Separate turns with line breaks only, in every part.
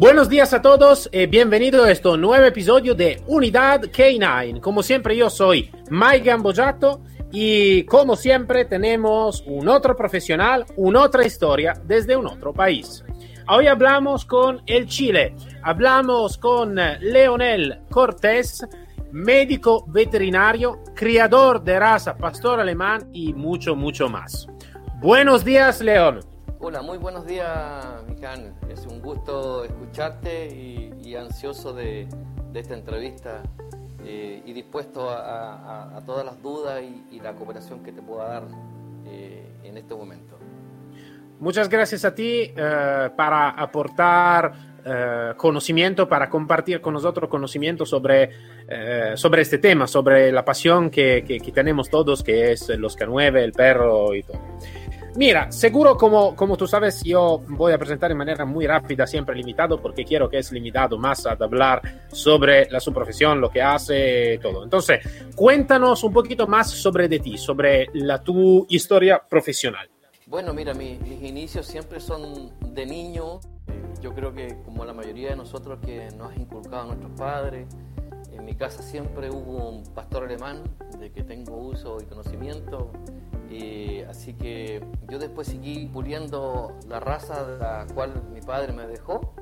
Buenos días a todos y bienvenido a este nuevo episodio de Unidad K9. Como siempre yo soy Mike Gambojato y como siempre tenemos un otro profesional, una otra historia desde un otro país. Hoy hablamos con el Chile, hablamos con Leonel Cortés, médico veterinario, criador de raza pastor alemán y mucho, mucho más. Buenos días, León.
Hola, muy buenos días, Mijan. Es un gusto escucharte y, ansioso de, esta entrevista eh, y dispuesto a, todas las dudas y, la cooperación que te pueda dar eh, en este momento.
Muchas gracias a ti eh, para aportar conocimiento, para compartir con nosotros conocimiento sobre, sobre este tema, sobre la pasión que, que, que tenemos todos, que es los K9, el perro y todo. Mira, seguro como, como tú sabes, yo voy a presentar de manera muy rápida, siempre limitado, porque quiero que es limitado más a hablar sobre la su profesión, lo que hace, todo. Entonces, cuéntanos un poquito más sobre de ti, sobre la tu historia profesional.
Bueno, mira, mis inicios siempre son de niño. Yo creo que como la mayoría de nosotros que nos ha inculcado nuestros padres, en mi casa siempre hubo un pastor alemán de que tengo uso y conocimiento así que yo después seguí puliendo la raza de la cual mi padre me dejó.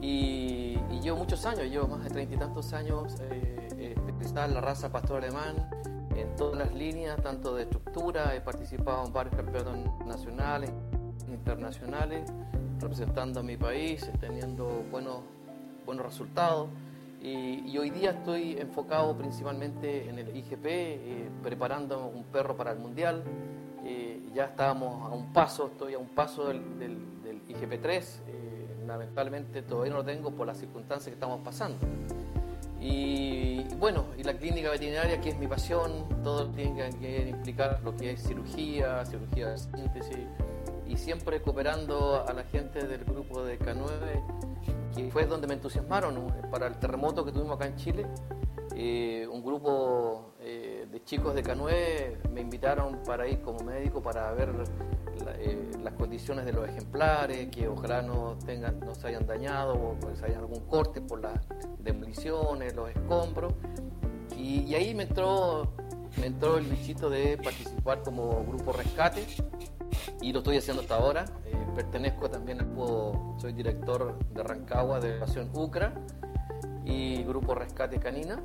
Y, yo muchos años, yo más de treinta y tantos años, eh, en la raza pastor alemán en todas las líneas, tanto de estructura, he participado en varios campeonatos nacionales, internacionales, representando a mi país, teniendo buenos, buenos resultados. Y, hoy día estoy enfocado principalmente en el IGP, eh, preparando un perro para el Mundial. Eh, ya estábamos a un paso, estoy a un paso del, IGP 3. Eh, lamentablemente todavía no lo tengo por las circunstancias que estamos pasando. Y bueno, y la clínica veterinaria, que es mi pasión, todo tiene que implicar lo que es cirugía, cirugía de síntesis, y siempre cooperando a la gente del grupo de K9 que fue donde me entusiasmaron para el terremoto que tuvimos acá en Chile. Eh, un grupo eh, de chicos de Canoe me invitaron para ir como médico para ver eh, las condiciones de los ejemplares, que ojalá no, tengan, no se hayan dañado o que haya algún corte por las demoliciones, los escombros. Y, ahí me entró, me entró el bichito de participar como grupo rescate y lo estoy haciendo hasta ahora. Eh, pertenezco también al soy director de Rancagua de Pasión UCRA y Grupo Rescate Canina.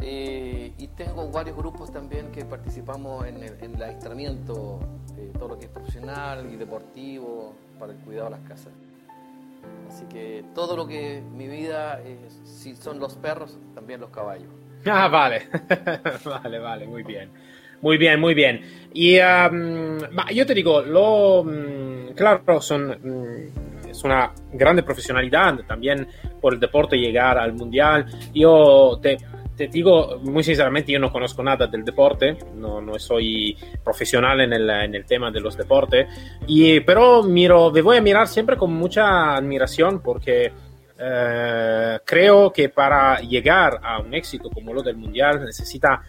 Eh, y tengo varios grupos también que participamos en el, en adiestramiento, de todo lo que es profesional y deportivo para el cuidado de las casas. Así que todo lo que mi vida, si son los perros, también los caballos.
Ah, vale, vale, vale, muy bien. Muy bien, muy bien. Y yo te digo, lo, mm, claro, son, mm, es una grande profesionalidad también por el deporte llegar al mundial. Yo te, te digo muy sinceramente, yo no conozco nada del deporte, no, no soy profesional en el, en el tema de los deportes, y, pero miro, me voy a mirar siempre con mucha admiración porque eh, creo que para llegar a un éxito como lo del mundial necesita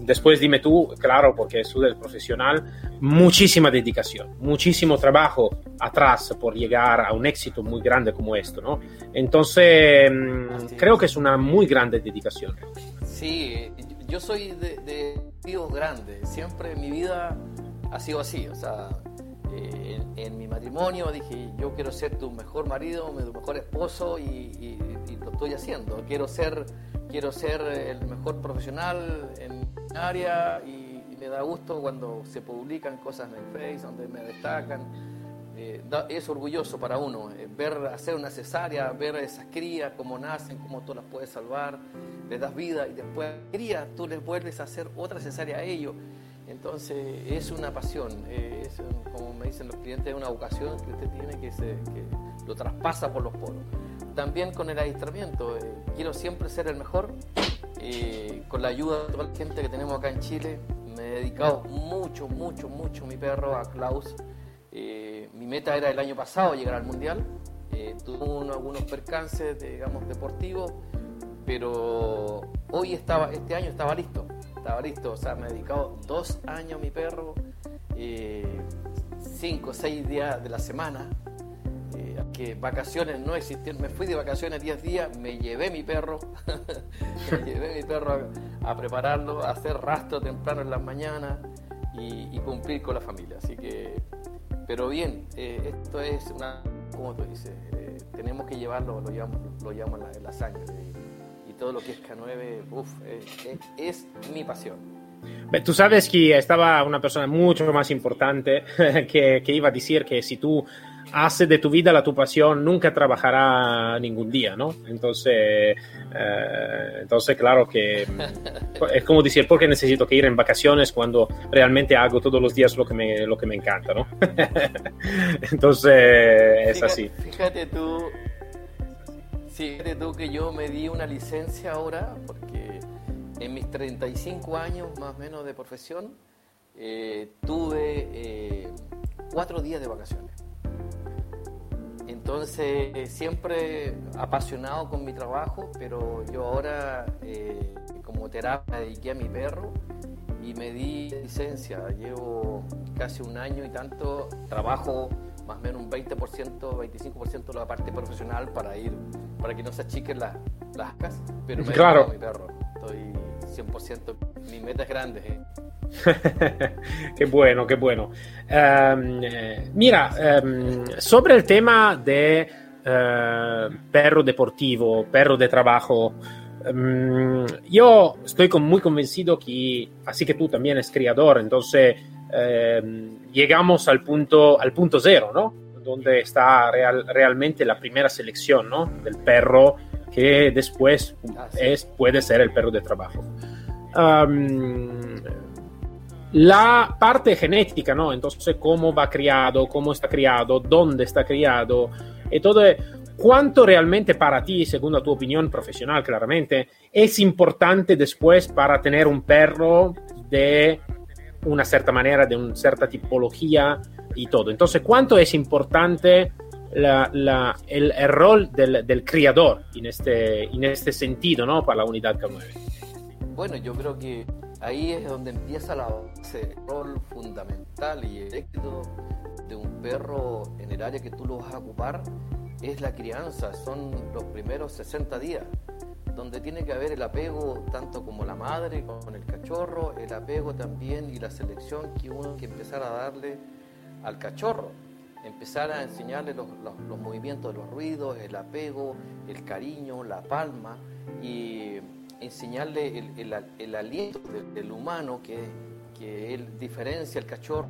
después dime tú, claro, porque es del profesional, muchísima dedicación, muchísimo trabajo atrás por llegar a un éxito muy grande como esto, ¿no? Entonces, mm, creo que es una muy grande dedicación.
Sí, yo soy de, de tíos grandes, siempre en mi vida ha sido así, o sea, eh, en, mi matrimonio dije, yo quiero ser tu mejor marido, tu mejor esposo y, lo estoy haciendo. Quiero ser, quiero ser el mejor profesional en área y, me da gusto cuando se publican cosas en el Face donde me destacan. Eh, es orgulloso para uno eh, ver hacer una cesárea, ver esas crías, cómo nacen, cómo tú las puedes salvar, les das vida y después crías, tú les vuelves a hacer otra cesárea a ellos entonces es una pasión, eh, es como me dicen los clientes, es una vocación que usted tiene que, se, que lo traspasa por los poros. también con el adiestramiento. Eh, quiero siempre ser el mejor. Eh, con la ayuda de toda la gente que tenemos acá en Chile, me he dedicado mucho, mucho, mucho mi perro, a Klaus. Eh, mi meta era el año pasado llegar al Mundial. tuve algunos percances, digamos, deportivos, pero hoy estaba, este año estaba listo. Estaba listo, o sea, me he dedicado dos años a mi perro, cinco o seis días de la semana, que vacaciones no existían. Me fui de vacaciones 10 días, me llevé mi perro, me llevé mi perro a, prepararlo, a hacer rastro temprano en las mañanas y, cumplir con la familia. Así que, pero bien, eh, esto es una, como tú dices, eh, tenemos que llevarlo, lo llevamos, lo llevamos la, sangre. Y, todo lo que es K9, uff, es mi pasión.
Tú sabes que estaba una persona mucho más importante que, que iba a decir que si tú hace de tu vida la tu pasión, nunca trabajará ningún día, ¿no? Entonces, eh, entonces claro que es como decir, ¿por qué necesito que ir en vacaciones cuando realmente hago todos los días lo que me, lo que me encanta, ¿no? entonces, es así.
Fíjate tú, fíjate tú que yo me di una licencia ahora, porque en mis 35 años más o menos de profesión, eh, tuve eh, cuatro días de vacaciones. Entonces, siempre apasionado con mi trabajo, pero yo ahora eh, como terapia dediqué a mi perro y me di licencia. Llevo casi un año y tanto, trabajo más o menos un 20%, 25% de la parte profesional para ir, para que no se achiquen las, las pero me
claro.
a mi perro. Estoy 100%, mi meta es grande. ¿eh?
qué bueno, qué bueno. Em, eh, mira, em, sobre el tema de eh, perro deportivo, perro de trabajo, em, yo estoy muy convencido que, así que tú también eres criador, entonces llegamos al punto, al punto cero, ¿no? Donde está realmente la primera selección, ¿no? Del perro que después ah, es, puede ser el perro de trabajo la parte genética, ¿no? Entonces, cómo va criado, cómo está criado, dónde está criado, y todo. ¿Cuánto realmente para ti, según tu opinión profesional, claramente, es importante después para tener un perro de una cierta manera, de una cierta tipología y todo? Entonces, ¿cuánto es importante el, rol del, criador este, en este sentido, ¿no? Para la unidad K9?
Bueno, yo creo que ahí es donde empieza la base, el rol fundamental y el éxito de un perro en el área que tú lo vas a ocupar es la crianza, son los primeros 60 días, donde tiene que haber el apego tanto como la madre con el cachorro, el apego también y la selección que uno que empezar a darle al cachorro, empezar a enseñarle los, los movimientos de los ruidos, el apego, el cariño, la palma y enseñarle el, aliento del, humano que, que, él diferencia el cachorro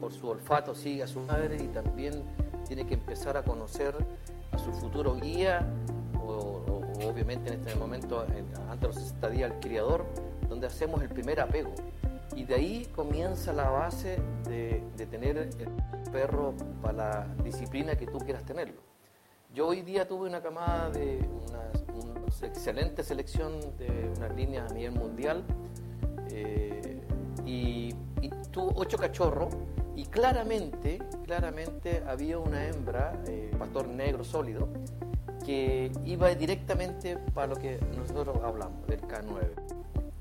por su olfato sigue a su madre y también tiene que empezar a conocer a su futuro guía o, obviamente en este momento antes de los 60 días al criador donde hacemos el primer apego. Y de ahí comienza la base de, de tener el perro para la disciplina que tú quieras tenerlo. Yo hoy día tuve una camada de excelente selección de una línea a nivel mundial eh, y, tuvo ocho cachorros y claramente, claramente había una hembra, eh, pastor negro sólido, que iba directamente para lo que nosotros hablamos, del K9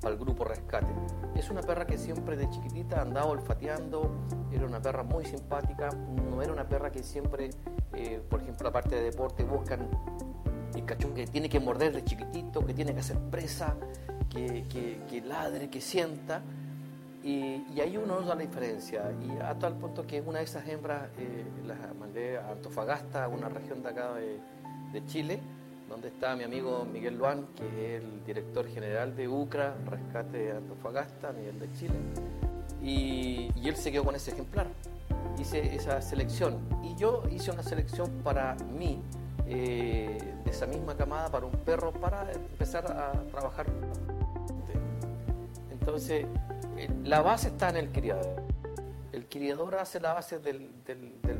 al grupo Rescate. Es una perra que siempre de chiquitita andaba olfateando, era una perra muy simpática, no era una perra que siempre, eh, por ejemplo, la parte de deporte buscan cachorro que tiene que morder de chiquitito, que tiene que hacer presa, que, que, ladre, que sienta. Y, y, ahí uno da la diferencia. Y a tal punto que una de esas hembras eh, las mandé a Antofagasta, una región de acá de, de Chile, donde está mi amigo Miguel Luan, que es el director general de UCRA, Rescate de Antofagasta a nivel de Chile, y, él se quedó con ese ejemplar. Hice esa selección y yo hice una selección para mí, eh, esa misma camada, para un perro, para empezar a trabajar. Entonces, la base está en el criador. El criador hace la base del,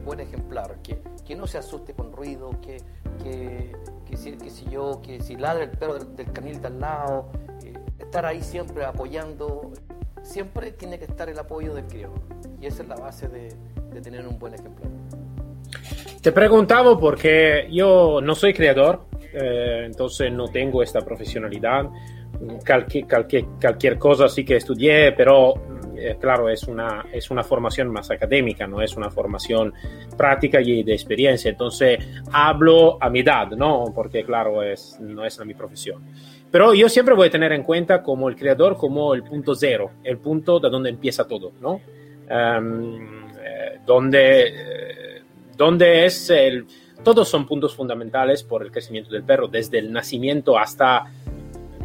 buen ejemplar, que, que, no se asuste con ruido, que, que que si, que si yo, que si ladra el perro del, del canil de al lado, eh, estar ahí siempre apoyando, siempre tiene que estar el apoyo del criador. Y esa es la base de, de tener un buen ejemplar.
Te preguntaba porque yo no soy creador, eh, entonces no tengo esta profesionalidad. Cualquier, cualquier, cualquier cosa sí que estudié, pero eh, claro, es una, es una formación más académica, no es una formación práctica y de experiencia. Entonces hablo a mi edad, ¿no? Porque claro, es, no es mi profesión. Pero yo siempre voy a tener en cuenta como el creador, como el punto cero, el punto de donde empieza todo, ¿no? Um, eh, donde, eh, donde es el... Todos son puntos fundamentales por el crecimiento del perro, desde el nacimiento hasta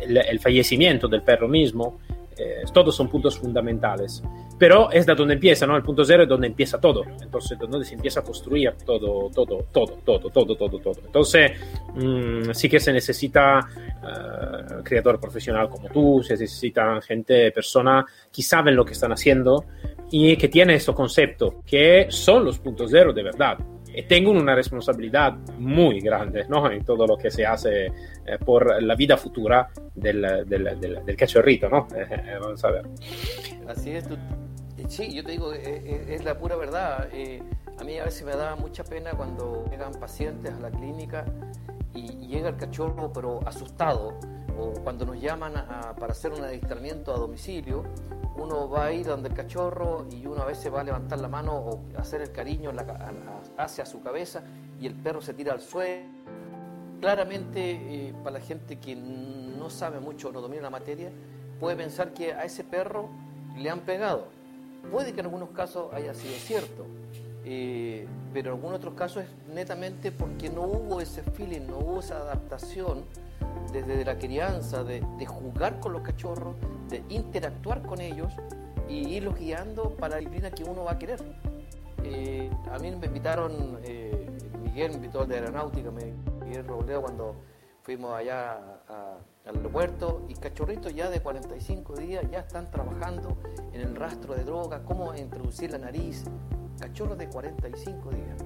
el, fallecimiento del perro mismo. Eh, todos son puntos fundamentales. Pero es de donde empieza, ¿no? El punto cero es donde empieza todo. Entonces, donde se empieza a construir todo, todo, todo, todo, todo, todo, todo. Entonces, mmm, sí que se necesita uh, creador profesional como tú, se necesita gente, persona que saben lo que están haciendo y que tiene estos conceptos, que son los puntos cero de verdad y tengo una responsabilidad muy grande ¿no? en todo lo que se hace eh, por la vida futura del, del, del, del cachorrito, ¿no? Eh, vamos a ver.
Así es, tú, sí, yo te digo, es, es la pura verdad. Eh, a mí a veces me da mucha pena cuando llegan pacientes a la clínica y llega el cachorro pero asustado, o cuando nos llaman a, para hacer un adiestramiento a domicilio, uno va a ir donde el cachorro y uno a veces va a levantar la mano o hacer el cariño hacia su cabeza y el perro se tira al suelo. Claramente, eh, para la gente que no sabe mucho no domina la materia, puede pensar que a ese perro le han pegado. Puede que en algunos casos haya sido cierto, eh, pero en algunos otros casos es netamente porque no hubo ese feeling, no hubo esa adaptación desde la crianza, de, jugar con los cachorros, de interactuar con ellos y irlos guiando para la disciplina que uno va a querer. Eh, a mí me invitaron, eh, Miguel me invitó al de aeronáutica, Miguel Robledo, cuando fuimos allá al aeropuerto y cachorritos ya de 45 días ya están trabajando en el rastro de droga, cómo introducir la nariz, cachorros de 45 días.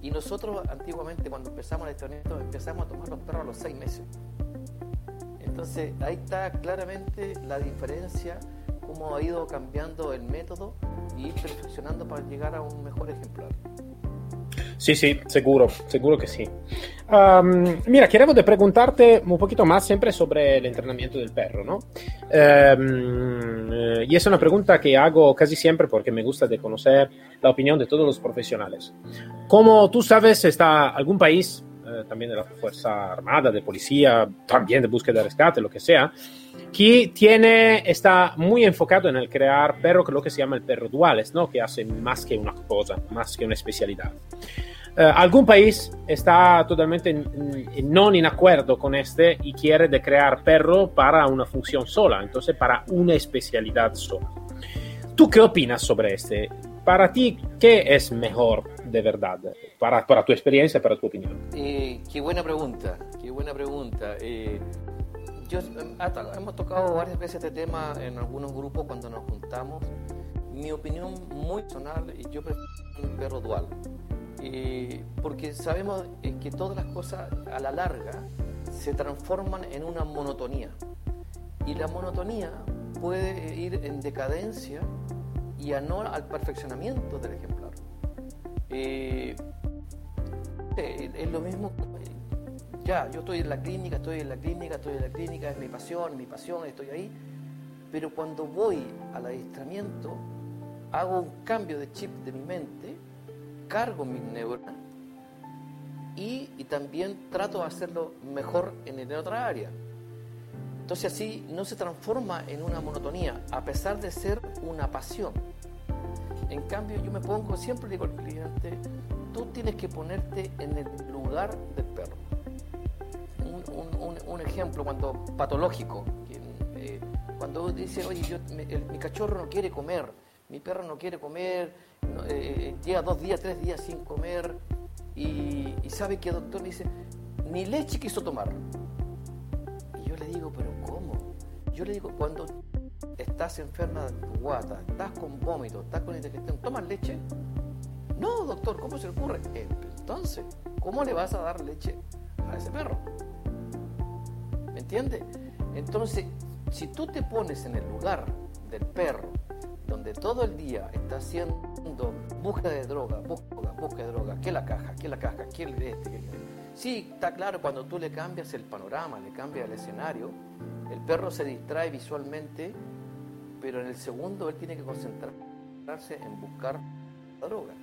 Y nosotros antiguamente cuando empezamos el entrenamiento empezamos a tomar los perros a los 6 meses. Entonces ahí está claramente la diferencia, cómo ha ido cambiando el método y ir perfeccionando para llegar a un mejor ejemplar.
Sí, sí, seguro, seguro que sí. Um, mira, queremos de preguntarte un poquito más siempre sobre el entrenamiento del perro, ¿no? Um, y es una pregunta que hago casi siempre porque me gusta de conocer la opinión de todos los profesionales. Como tú sabes, está algún país, eh, también de la Fuerza Armada, de policía, también de búsqueda de rescate, lo que sea, que tiene, está muy enfocado en el crear perro, que es lo que se llama el perro duales, ¿no? que hace más que una cosa, más que una especialidad. Uh, algún país está totalmente en, en, no en acuerdo con este y quiere de crear perro para una función sola, entonces para una especialidad sola. ¿Tú qué opinas sobre este? Para ti, ¿qué es mejor de verdad? Para, para tu experiencia, para tu opinión.
Eh, qué buena pregunta, qué buena pregunta. Eh, yo, hemos tocado varias veces este tema en algunos grupos cuando nos juntamos. Mi opinión muy personal, yo prefiero un perro dual. Eh, porque sabemos que todas las cosas a la larga se transforman en una monotonía. Y la monotonía puede ir en decadencia y a no al perfeccionamiento del ejemplar. Eh, es lo mismo ya, yo estoy en la clínica, estoy en la clínica, estoy en la clínica, es mi pasión, mi pasión, estoy ahí. Pero cuando voy al adiestramiento, hago un cambio de chip de mi mente, cargo mis neuronas y, y también trato de hacerlo mejor en, en otra área. Entonces así no se transforma en una monotonía, a pesar de ser una pasión. En cambio, yo me pongo, siempre digo al cliente, tú tienes que ponerte en el lugar del perro un, ejemplo cuando patológico, eh, cuando dice, oye, yo, mi cachorro no quiere comer, mi perro no quiere comer, no, eh, llega dos días, tres días sin comer, y, y sabe que el doctor me dice, ni leche quiso tomar. Le digo, pero ¿cómo? Yo le digo, cuando estás enferma de tu guata, estás con vómito, estás con indigestión, ¿tomas leche? No, doctor, ¿cómo se le ocurre? Entonces, ¿cómo le vas a dar leche a ese perro. ¿Me entiendes? Entonces, si tú te pones en el lugar del perro, donde todo el día está haciendo búsqueda de droga, búsqueda, búsqueda de droga, que la caja, que la caja, que el este, que Sí, está claro, cuando tú le cambias el panorama, le cambias el escenario, el perro se distrae visualmente, pero en el segundo él tiene que concentrarse en buscar la droga.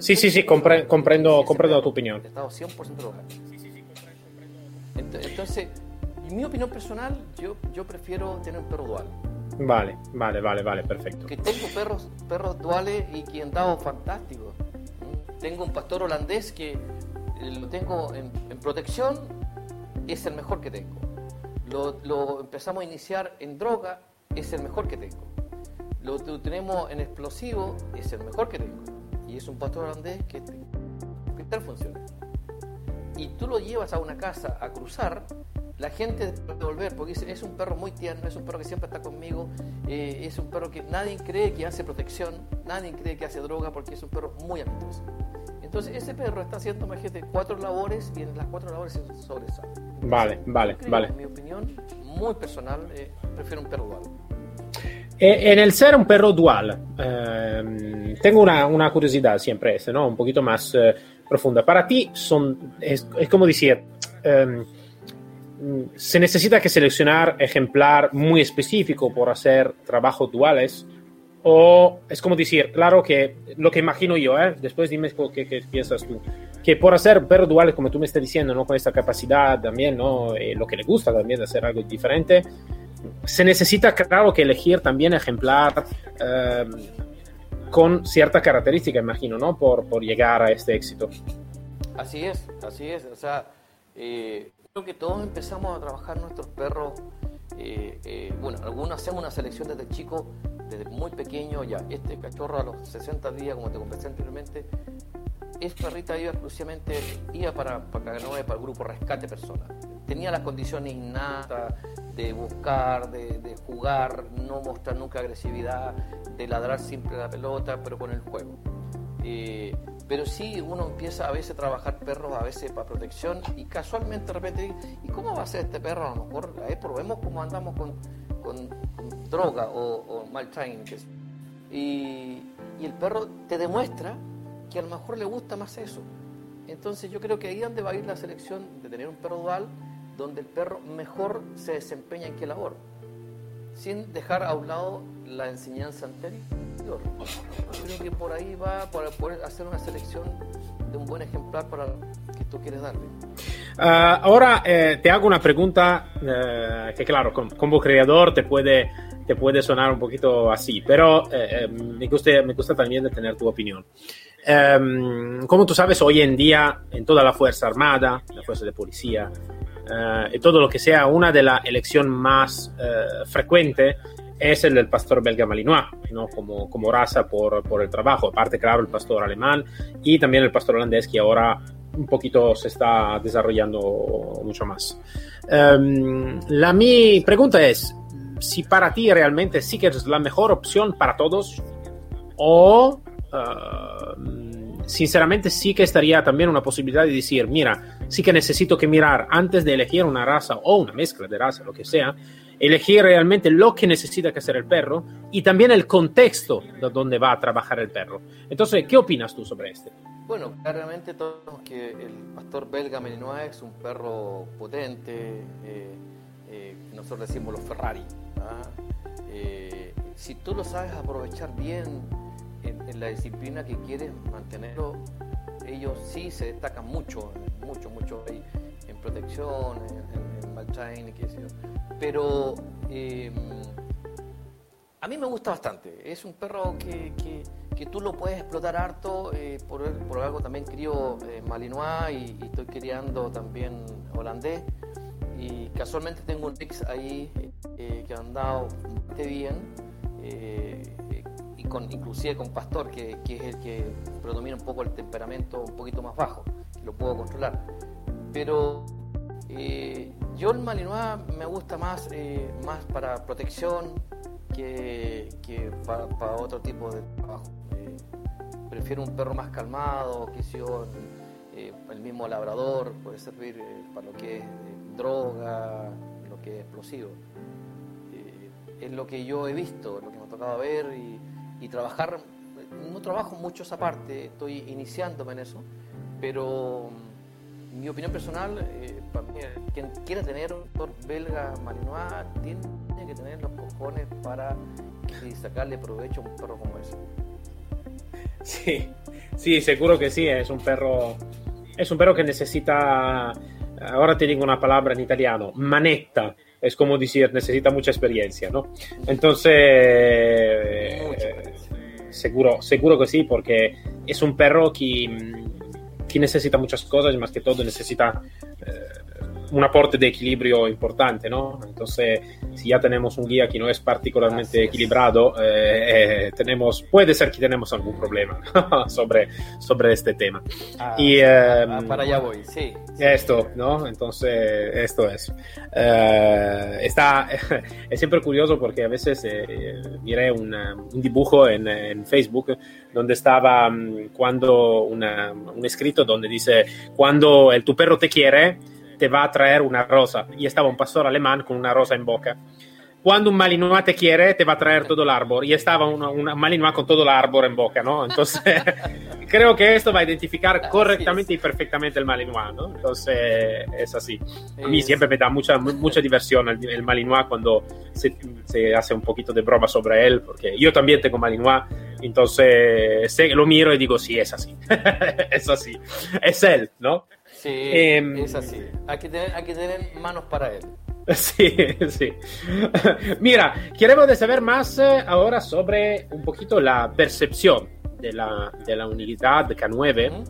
sí, sí, sí, comprendo, comprendo tu opinión.
Estado 100% droga. Entonces, en mi opinión personal, yo, yo prefiero tener un perro dual.
Vale, vale, vale, vale, perfecto.
Que tengo perros, perros duales y que han dado fantástico. Tengo un pastor holandés que lo tengo en, protección, es el mejor que tengo. Lo, empezamos a iniciar en droga, es el mejor que tengo. Lo, tenemos en explosivo, es el mejor que tengo. Y es un pastor holandés que, tal funciona. Y tú lo llevas a una casa a cruzar la gente puede volver, porque es, un perro muy tierno, es un perro que siempre está conmigo, eh, es un perro que nadie cree que hace protección, nadie cree que hace droga, porque es un perro muy amistoso. Entonces ese perro está haciendo, imagínate, cuatro labores y en las cuatro labores se sobresale.
Vale, vale, vale.
En mi opinión, muy personal, eh, prefiero un perro dual.
Eh, en el ser un perro dual, tengo una, una, curiosidad siempre ¿no? Un poquito más profunda. Para ti son, es, es como decir, em, se necesita que seleccionar ejemplar muy específico por hacer trabajos duales o es como decir, claro que lo que imagino yo, ¿eh? después dime qué, piensas tú, que por hacer perros duales, como tú me estás diciendo, ¿no? con esta capacidad también, ¿no? Eh, lo que le gusta también de hacer algo diferente, se necesita, claro, que elegir también ejemplar eh, con cierta característica, imagino, ¿no? Por, por llegar a este éxito.
Así es, así es, o sea, eh, que todos empezamos a trabajar nuestros perros. Eh, eh, bueno, algunos hacemos una selección desde chico, desde muy pequeño, ya. Este cachorro a los 60 días, como te conversé anteriormente, esta perrita iba exclusivamente, iba para, para para el grupo Rescate Personas. Tenía las condiciones innatas de buscar, de, jugar, no mostrar nunca agresividad, de ladrar siempre la pelota, pero con el juego. Eh, pero sí uno empieza a veces a trabajar perros, a veces para protección, y casualmente de repente, ¿y cómo va a ser este perro? A lo mejor ahí probemos cómo andamos con, con, droga o, mal training. Y, y, el perro te demuestra que a lo mejor le gusta más eso. Entonces yo creo que ahí es donde va a ir la selección de tener un perro dual, donde el perro mejor se desempeña en qué labor, sin dejar a un lado la enseñanza anterior. Creo que por ahí va para poder hacer una selección de un buen ejemplar para que tú quieres darle.
Ah, ahora eh, te hago una pregunta eh, que claro, como creador te puede, te puede sonar un poquito así, pero eh, me, gusta, me gusta también tener tu opinión. Em, como tú sabes, hoy en día en toda la Fuerza Armada, la Fuerza de Policía, y todo lo que sea, una de las elecciones más frecuentes es el del pastor belga malinois, ¿no? como, como raza por, por, el trabajo. Aparte, claro, el pastor alemán y también el pastor holandés que ahora un poquito se está desarrollando mucho más. Um, la mi pregunta es, si para ti realmente que es la mejor opción para todos o uh, sinceramente sí que estaría también una posibilidad de decir, mira, sí que necesito que mirar antes de elegir una raza o una mezcla de raza, lo que sea, elegir realmente lo que necesita que hacer el perro y también el contexto de donde va a trabajar el perro. Entonces, ¿qué opinas tú sobre este?
Bueno, claramente todos que el pastor belga Malinois es un perro potente, eh, eh, nosotros decimos los Ferrari. ¿ah? Eh, si tú lo sabes aprovechar bien en, la disciplina que quieres mantenerlo, ellos sí se destacan mucho, mucho, mucho ahí, en protección, en, en, y qué sé yo pero em, a mí me gusta bastante. Es un perro que, que, tú lo puedes explotar harto. Eh, por, por, algo también crío eh, Malinois y, estoy criando también holandés. Y casualmente tengo un mix ahí eh, que ha andado bastante bien. y con, inclusive con Pastor, que, que, es el que predomina un poco el temperamento un poquito más bajo. Lo puedo controlar. Pero yo el Malinois me gusta más, eh, más para protección que, para, otro tipo de trabajo. Eh, prefiero un perro más calmado, que yo, el mismo labrador puede servir para lo que es droga, lo que es explosivo. es lo que yo he visto, lo que me ha tocado ver y, y trabajar. No trabajo mucho esa parte, estoy iniciándome en eso, pero mi opinión personal, eh, para mí, quien quiera tener un doctor belga malinois tiene que tener los cojones para sacarle provecho a un perro como ese.
Sí, sí, seguro que sí, es un perro, es un perro que necesita, ahora te digo una palabra en italiano, manetta, es como decir, necesita mucha experiencia, ¿no? Entonces, eh, seguro, seguro que sí, porque es un perro que que necesita muchas cosas más que todo necesita eh, un aporte de equilibrio importante, ¿no? Entonces, si ya tenemos un guía que no es particularmente equilibrado, eh, eh, tenemos, puede ser que tenemos algún problema sobre, sobre este tema.
Ah, y, ah, em, para allá voy, sí.
Esto, ¿no? Entonces, esto es. Eh, está, es siempre curioso porque a veces miré un dibujo en, en, Facebook donde estaba mm, cuando una, un escrito donde dice, cuando el, tu perro te quiere, te va a traer una rosa. Y estaba un pastor alemán con una rosa en boca. Cuando un malinois te quiere, te va a traer todo el árbol. Y estaba un malinois con todo el árbol en boca, ¿no? Entonces, creo que esto va a identificar correctamente y perfectamente el malinois, ¿no? Entonces, es así. A mí siempre me da mucha, mucha diversión el, el malinois cuando se, se, hace un poquito de broma sobre él, porque yo también tengo malinois. Entonces, lo miro y digo, sí, es así. es así. Es él, ¿no?
Sí, em, es así. Hay que, tener, hay que tener manos para él.
Sí, sí. Mira, queremos saber más eh, ahora sobre un poquito la percepción de la, de la unidad K9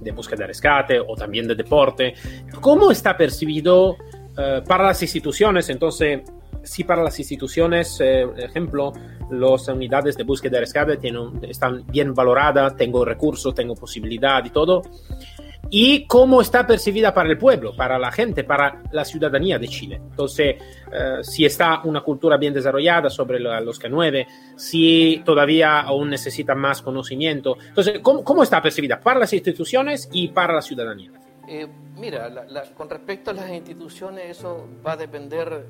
de búsqueda de rescate o también de deporte. ¿Cómo está percibido uh, para las instituciones? Entonces, si para las instituciones, eh, por ejemplo, las unidades de búsqueda de rescate tienen, están bien valoradas, tengo recursos, tengo posibilidad y todo y cómo está percibida para el pueblo, para la gente, para la ciudadanía de Chile. Entonces, eh, si está una cultura bien desarrollada sobre los K9, si todavía aún necesita más conocimiento. Entonces, ¿cómo, cómo está percibida para las instituciones y para la ciudadanía?
Eh, mira, con respecto a las instituciones, eso va a depender,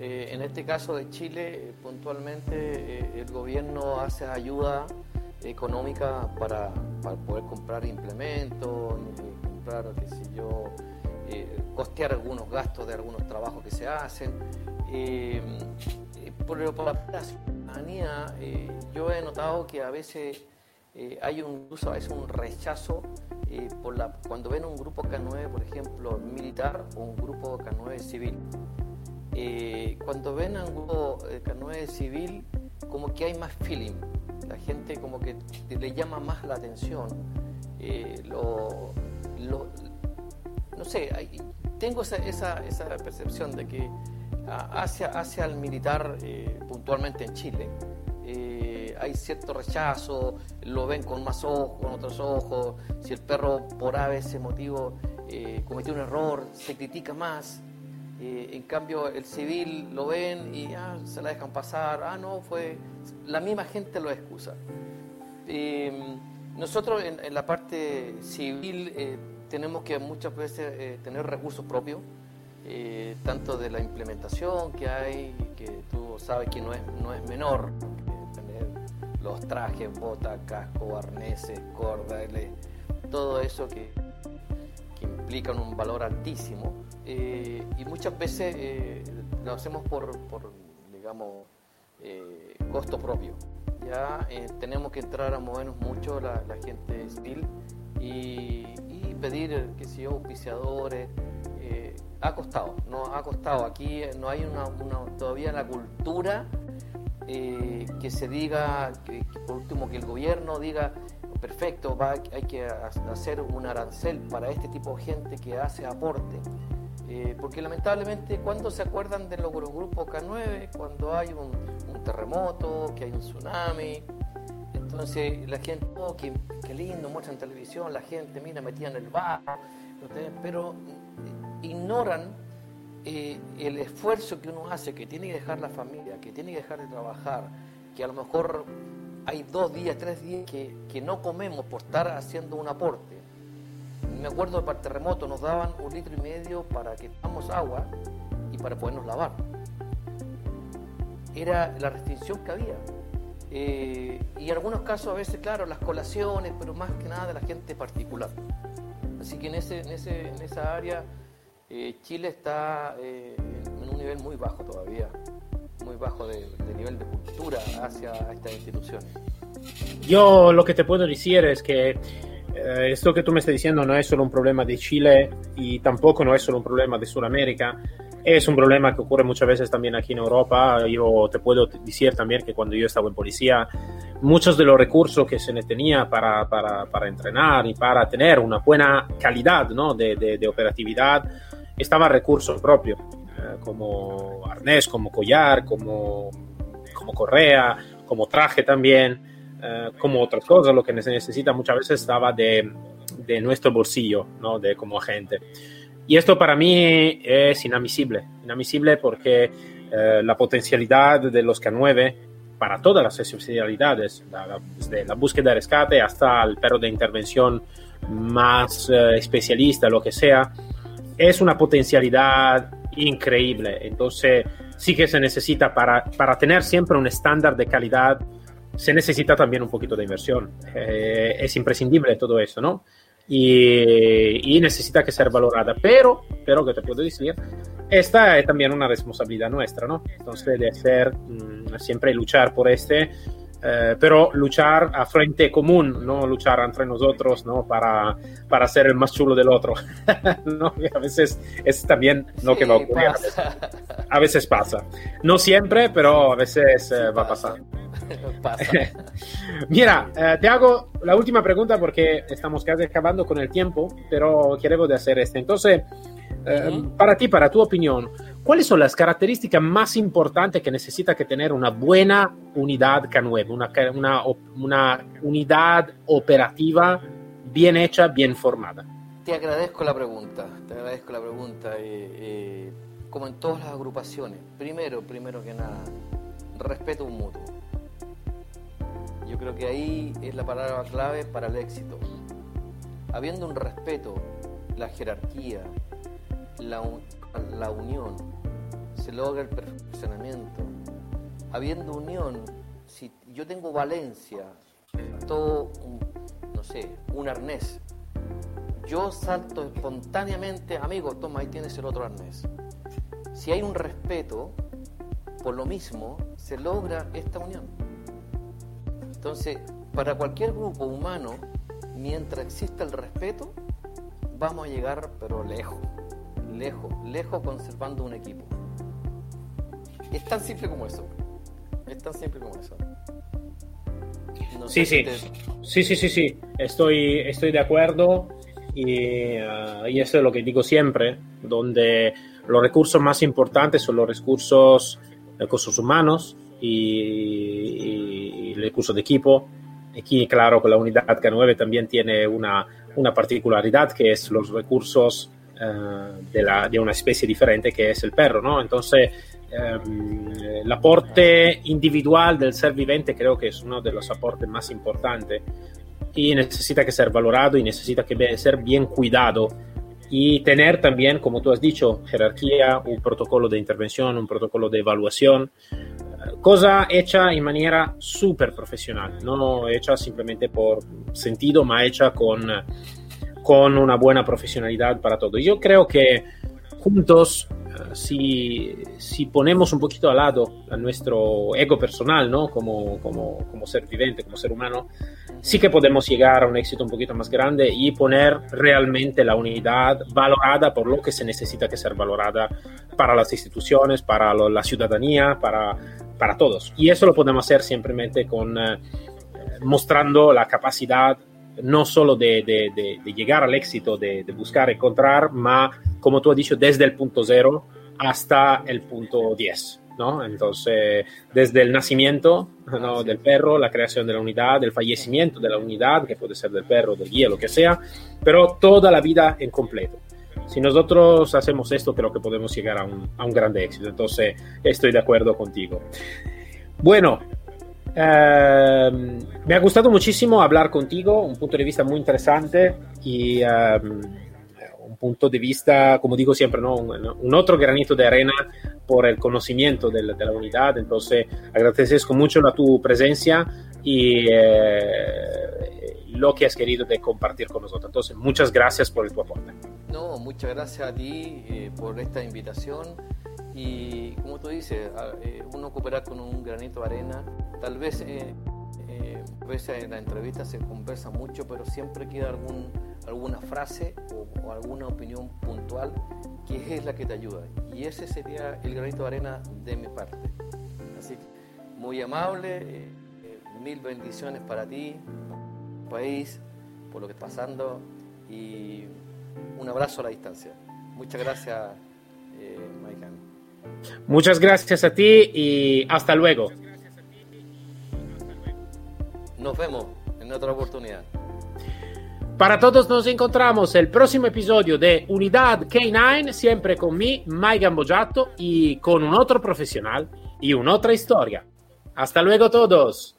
eh, en este caso de Chile, puntualmente el gobierno hace ayuda económica para, para poder comprar implementos, comprar, qué sé yo, eh, costear algunos gastos de algunos trabajos que se hacen. Eh, eh, por, por, la ciudadanía, yo he notado que a veces hay un, a veces un rechazo por la, cuando ven un grupo K9, por ejemplo, militar o un grupo K9 civil. cuando ven un grupo K9 civil, como que hay más feeling, la gente como que le llama más la atención. No sé, tengo esa, esa, percepción de que hacia, hacia el militar, eh, puntualmente en Chile, eh, hay cierto rechazo, lo ven con más ojos, con otros ojos, si el perro por ese motivo eh, cometió un error, se critica más. en cambio, el civil lo ven y ah, se la dejan pasar. Ah, no, fue. La misma gente lo excusa. nosotros en, la parte civil tenemos que muchas veces eh, tener recursos propios, eh, tanto de la implementación que hay, que tú sabes que no es, no es menor, tener los trajes, botas, casco, arneses, cordales, todo eso que, que implican un valor altísimo. Eh, y muchas veces lo hacemos por, por digamos, costo propio. Ya tenemos que entrar a movernos mucho la, la gente civil y, pedir, que sé yo, auspiciadores. Eh, ha costado, no ha costado. Aquí no hay una, todavía la cultura eh, que se diga, que, por último, que el gobierno diga, perfecto, va, hay que hacer un arancel para este tipo de gente que hace aporte. Eh, porque lamentablemente cuando se acuerdan de los grupos K9, cuando hay un, un terremoto, que hay un tsunami, entonces la gente, oh, qué, lindo, muestra en televisión, la gente, mira, metida en el bar, pero eh, ignoran eh, el esfuerzo que uno hace, que tiene que dejar la familia, que tiene que dejar de trabajar, que a lo mejor hay dos días, tres días que, no comemos por estar haciendo un aporte. Me acuerdo para el terremoto nos daban un litro y medio para que tomamos agua y para podernos lavar. Era la restricción que había. Eh, y en algunos casos a veces, claro, las colaciones, pero más que nada de la gente particular. Así que en, ese, en, ese, en esa área eh, Chile está eh, en un nivel muy bajo todavía, muy bajo de, nivel de cultura hacia estas instituciones.
Yo lo que te puedo decir es que esto que tú me estás diciendo no es solo un problema de Chile y tampoco no es solo un problema de Sudamérica es un problema que ocurre muchas veces también aquí en Europa. Yo te puedo decir también que cuando yo estaba en policía, muchos de los recursos que se tenía para, para, para entrenar y para tener una buena calidad ¿no? de, de, operatividad estaba recursos propios, eh, como arnés, como collar, como, como correa, como traje también, eh, como otras cosas. Lo que se necesita muchas veces estaba de, de nuestro bolsillo, ¿no? de como agente. Y esto para mí es inadmisible, inadmisible porque eh, la potencialidad de los K9 para todas las especialidades, desde la búsqueda de rescate hasta el perro de intervención más eh, especialista, lo que sea, es una potencialidad increíble. Entonces, sí que se necesita para, para tener siempre un estándar de calidad, se necesita también un poquito de inversión. Eh, es imprescindible todo eso, ¿no? Y, necesita que ser valorada. Pero, pero que te puedo decir, esta es también una responsabilidad nuestra, ¿no? Entonces, de hacer mm, siempre luchar por este, eh, pero luchar a frente común, no luchar entre nosotros, ¿no? Para, para ser el más chulo del otro, ¿no? a veces es también lo que va a ocurrir. A veces, pasa. No siempre, pero a veces eh, va a pasar. Mira, eh, te hago la última pregunta porque estamos casi acabando con el tiempo, pero quiero de hacer este. Entonces, eh, para ti, para tu opinión, ¿cuáles son las características más importantes que necesita que tener una buena unidad K9, una, una, unidad operativa bien hecha, bien formada?
Te agradezco la pregunta, te agradezco la pregunta. como en todas las agrupaciones, primero, primero que nada, respeto mutuo yo creo que ahí es la palabra clave para el éxito. Habiendo un respeto, la jerarquía, la, la unión, se logra el perfeccionamiento. Habiendo unión, si yo tengo Valencia, todo, no sé, un arnés, yo salto espontáneamente, amigo, toma, ahí tienes el otro arnés. Si hay un respeto, por lo mismo, se logra esta unión. Entonces, para cualquier grupo humano, mientras exista el respeto, vamos a llegar, pero lejos, lejos, lejos conservando un equipo. Es tan simple como eso. Es tan simple como eso.
sí, sí. sí, sí, sí, sí. Estoy, estoy de acuerdo y, uh, y, eso es lo que digo siempre, donde los recursos más importantes son los recursos, recursos humanos y, el curso de equipo. Aquí, claro, con la unidad K9 también tiene una, una particularidad que es los recursos eh, de, la, de, una especie diferente que es el perro, ¿no? Entonces, eh, el aporte individual del ser viviente creo que es uno de los aportes más importantes y necesita que ser valorado y necesita que ser bien cuidado y tener también, como tú has dicho, jerarquía, un protocolo de intervención, un protocolo de evaluación, cosa hecha en manera súper profesional, no hecha simplemente por sentido, ma hecha con, con una buena profesionalidad para todo. Yo creo que juntos, eh, si, si, ponemos un poquito al lado a nuestro ego personal, ¿no? Como, como, como ser viviente, como ser humano, sí que podemos llegar a un éxito un poquito más grande y poner realmente la unidad valorada por lo que se necesita que ser valorada para las instituciones, para la ciudadanía, para, para todos. Y eso lo podemos hacer simplemente con eh, mostrando la capacidad no solo de, de, de, llegar al éxito, de, buscar, encontrar, ma, como tú has dicho, desde el punto cero hasta el punto 10. ¿no? Entonces, desde el nacimiento ¿no? del perro, la creación de la unidad, el fallecimiento de la unidad, que puede ser del perro, del guía, lo que sea, pero toda la vida en completo. Si nosotros hacemos esto, creo que podemos llegar a un, a un grande éxito. Entonces, estoy de acuerdo contigo. Bueno, Em, me ha gustado muchísimo hablar contigo, un punto de vista muy interesante y un punto de vista, como digo siempre, ¿no? un, un otro granito de arena por el conocimiento de la, de la unidad. Entonces, agradezco mucho la tu presencia y eh, lo que has querido de compartir con nosotros. Entonces, muchas gracias por el tu aporte.
No, muchas gracias a ti eh, por esta invitación y como tú dices, eh, uno cooperar con un granito de arena, tal vez, eh, eh, a veces en la entrevista se conversa mucho, pero siempre queda algún, alguna frase o, o, alguna opinión puntual que es la que te ayuda. Y ese sería el granito de arena de mi parte. Así que muy amable, mil bendiciones para ti, país, por lo que está pasando y un abrazo a la distancia. Muchas gracias, eh, Maikan.
Muchas gracias a ti y hasta luego.
Nos vemos en otra oportunidad.
Para todos nos encontramos el próximo episodio de Unidad K9, siempre con mí, Mike Gambojato, y con un otro profesional y una otra historia. Hasta luego todos.